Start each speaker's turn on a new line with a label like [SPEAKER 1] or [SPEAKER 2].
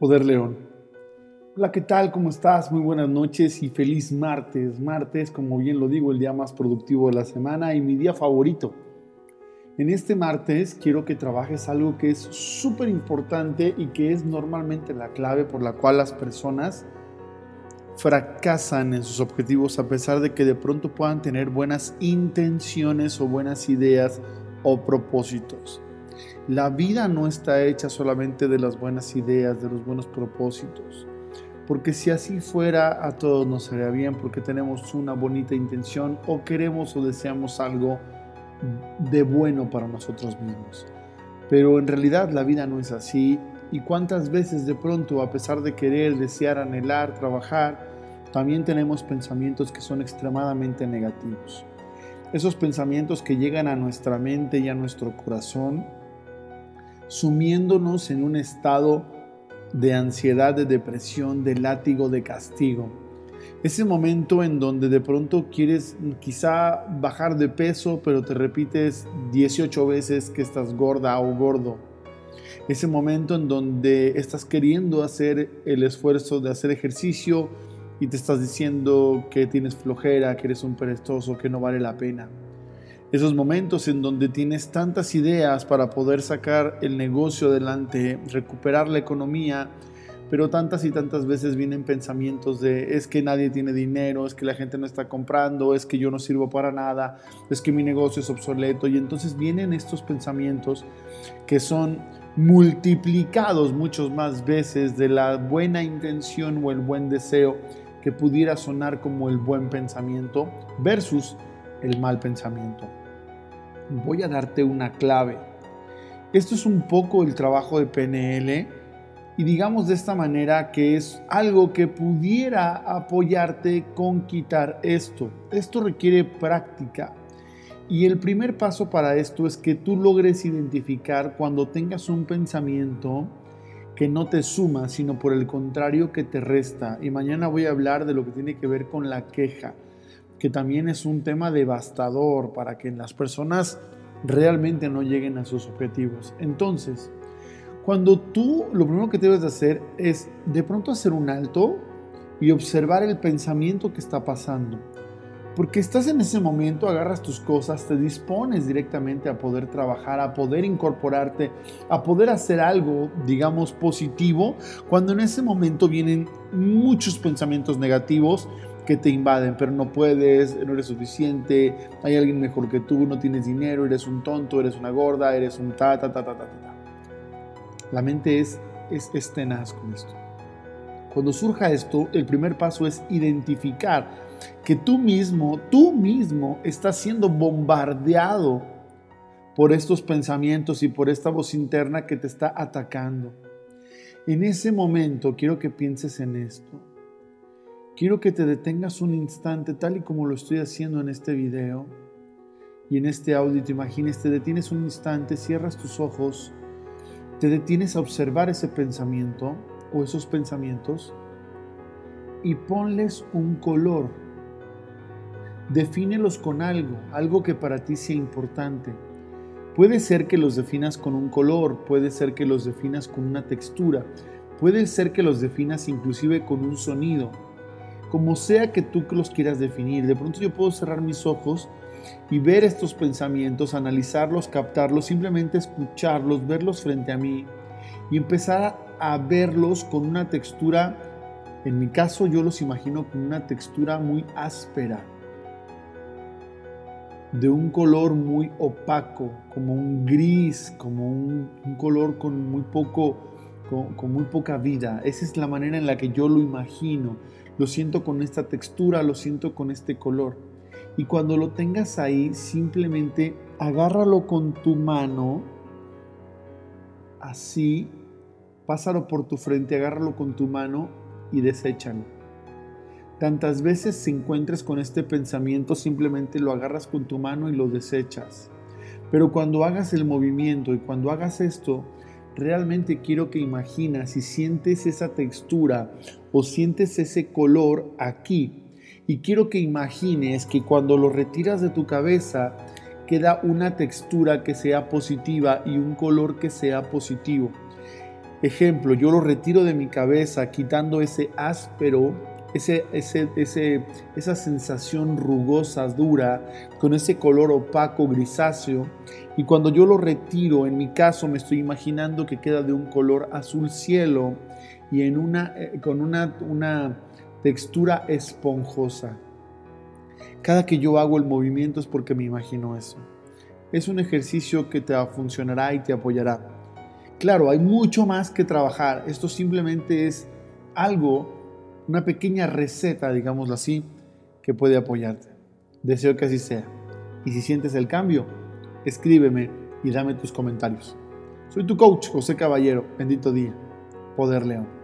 [SPEAKER 1] Poder León. Hola, ¿qué tal? ¿Cómo estás? Muy buenas noches y feliz martes. Martes, como bien lo digo, el día más productivo de la semana y mi día favorito. En este martes quiero que trabajes algo que es súper importante y que es normalmente la clave por la cual las personas fracasan en sus objetivos a pesar de que de pronto puedan tener buenas intenciones o buenas ideas o propósitos. La vida no está hecha solamente de las buenas ideas, de los buenos propósitos. Porque si así fuera, a todos nos sería bien porque tenemos una bonita intención o queremos o deseamos algo de bueno para nosotros mismos. Pero en realidad la vida no es así. Y cuántas veces de pronto, a pesar de querer, desear, anhelar, trabajar, también tenemos pensamientos que son extremadamente negativos. Esos pensamientos que llegan a nuestra mente y a nuestro corazón sumiéndonos en un estado de ansiedad, de depresión, de látigo, de castigo. Ese momento en donde de pronto quieres quizá bajar de peso, pero te repites 18 veces que estás gorda o gordo. Ese momento en donde estás queriendo hacer el esfuerzo de hacer ejercicio y te estás diciendo que tienes flojera, que eres un perezoso, que no vale la pena esos momentos en donde tienes tantas ideas para poder sacar el negocio adelante, recuperar la economía, pero tantas y tantas veces vienen pensamientos de es que nadie tiene dinero, es que la gente no está comprando, es que yo no sirvo para nada, es que mi negocio es obsoleto y entonces vienen estos pensamientos que son multiplicados muchas más veces de la buena intención o el buen deseo que pudiera sonar como el buen pensamiento versus el mal pensamiento voy a darte una clave. Esto es un poco el trabajo de PNL y digamos de esta manera que es algo que pudiera apoyarte con quitar esto. Esto requiere práctica. Y el primer paso para esto es que tú logres identificar cuando tengas un pensamiento que no te suma, sino por el contrario que te resta. Y mañana voy a hablar de lo que tiene que ver con la queja que también es un tema devastador para que las personas realmente no lleguen a sus objetivos. Entonces, cuando tú lo primero que debes de hacer es de pronto hacer un alto y observar el pensamiento que está pasando. Porque estás en ese momento, agarras tus cosas, te dispones directamente a poder trabajar, a poder incorporarte, a poder hacer algo, digamos, positivo, cuando en ese momento vienen muchos pensamientos negativos que te invaden, pero no puedes, no eres suficiente, hay alguien mejor que tú, no tienes dinero, eres un tonto, eres una gorda, eres un ta, ta, ta, ta, ta, ta. La mente es, es, es tenaz con esto. Cuando surja esto, el primer paso es identificar que tú mismo, tú mismo estás siendo bombardeado por estos pensamientos y por esta voz interna que te está atacando. En ese momento quiero que pienses en esto. Quiero que te detengas un instante, tal y como lo estoy haciendo en este video y en este audio. Te imagines, te detienes un instante, cierras tus ojos, te detienes a observar ese pensamiento o esos pensamientos y ponles un color. Defínelos con algo, algo que para ti sea importante. Puede ser que los definas con un color, puede ser que los definas con una textura, puede ser que los definas inclusive con un sonido como sea que tú los quieras definir. De pronto yo puedo cerrar mis ojos y ver estos pensamientos, analizarlos, captarlos, simplemente escucharlos, verlos frente a mí y empezar a verlos con una textura, en mi caso yo los imagino con una textura muy áspera, de un color muy opaco, como un gris, como un, color con muy poco, con muy poca vida. Esa es la manera en la que yo lo imagino lo siento con esta textura, lo siento con este color. Y cuando lo tengas ahí, simplemente agárralo con tu mano, así, pásalo por tu frente, agárralo con tu mano y deséchalo. Tantas veces se encuentres con este pensamiento, simplemente lo agarras con tu mano y lo desechas. Pero cuando hagas el movimiento y cuando hagas esto, realmente quiero que imaginas y sientes esa textura o sientes ese color aquí. Y quiero que imagines que cuando lo retiras de tu cabeza queda una textura que sea positiva y un color que sea positivo. ejemplo, yo lo retiro de mi cabeza quitando ese áspero, ese, ese, ese, esa sensación rugosa, dura, con ese color opaco, grisáceo. Y cuando yo lo retiro, en mi caso me estoy imaginando que queda de un color azul cielo y en una, eh, con una, una textura esponjosa. Cada que yo hago el movimiento es porque me imagino eso. Es un ejercicio que te funcionará y te apoyará. Claro, hay mucho más que trabajar. Esto simplemente es algo, una pequeña receta, digámoslo así, que puede apoyarte. Deseo que así sea. Y si sientes el cambio, escríbeme y dame tus comentarios. Soy tu coach, José Caballero. Bendito día. Poder León.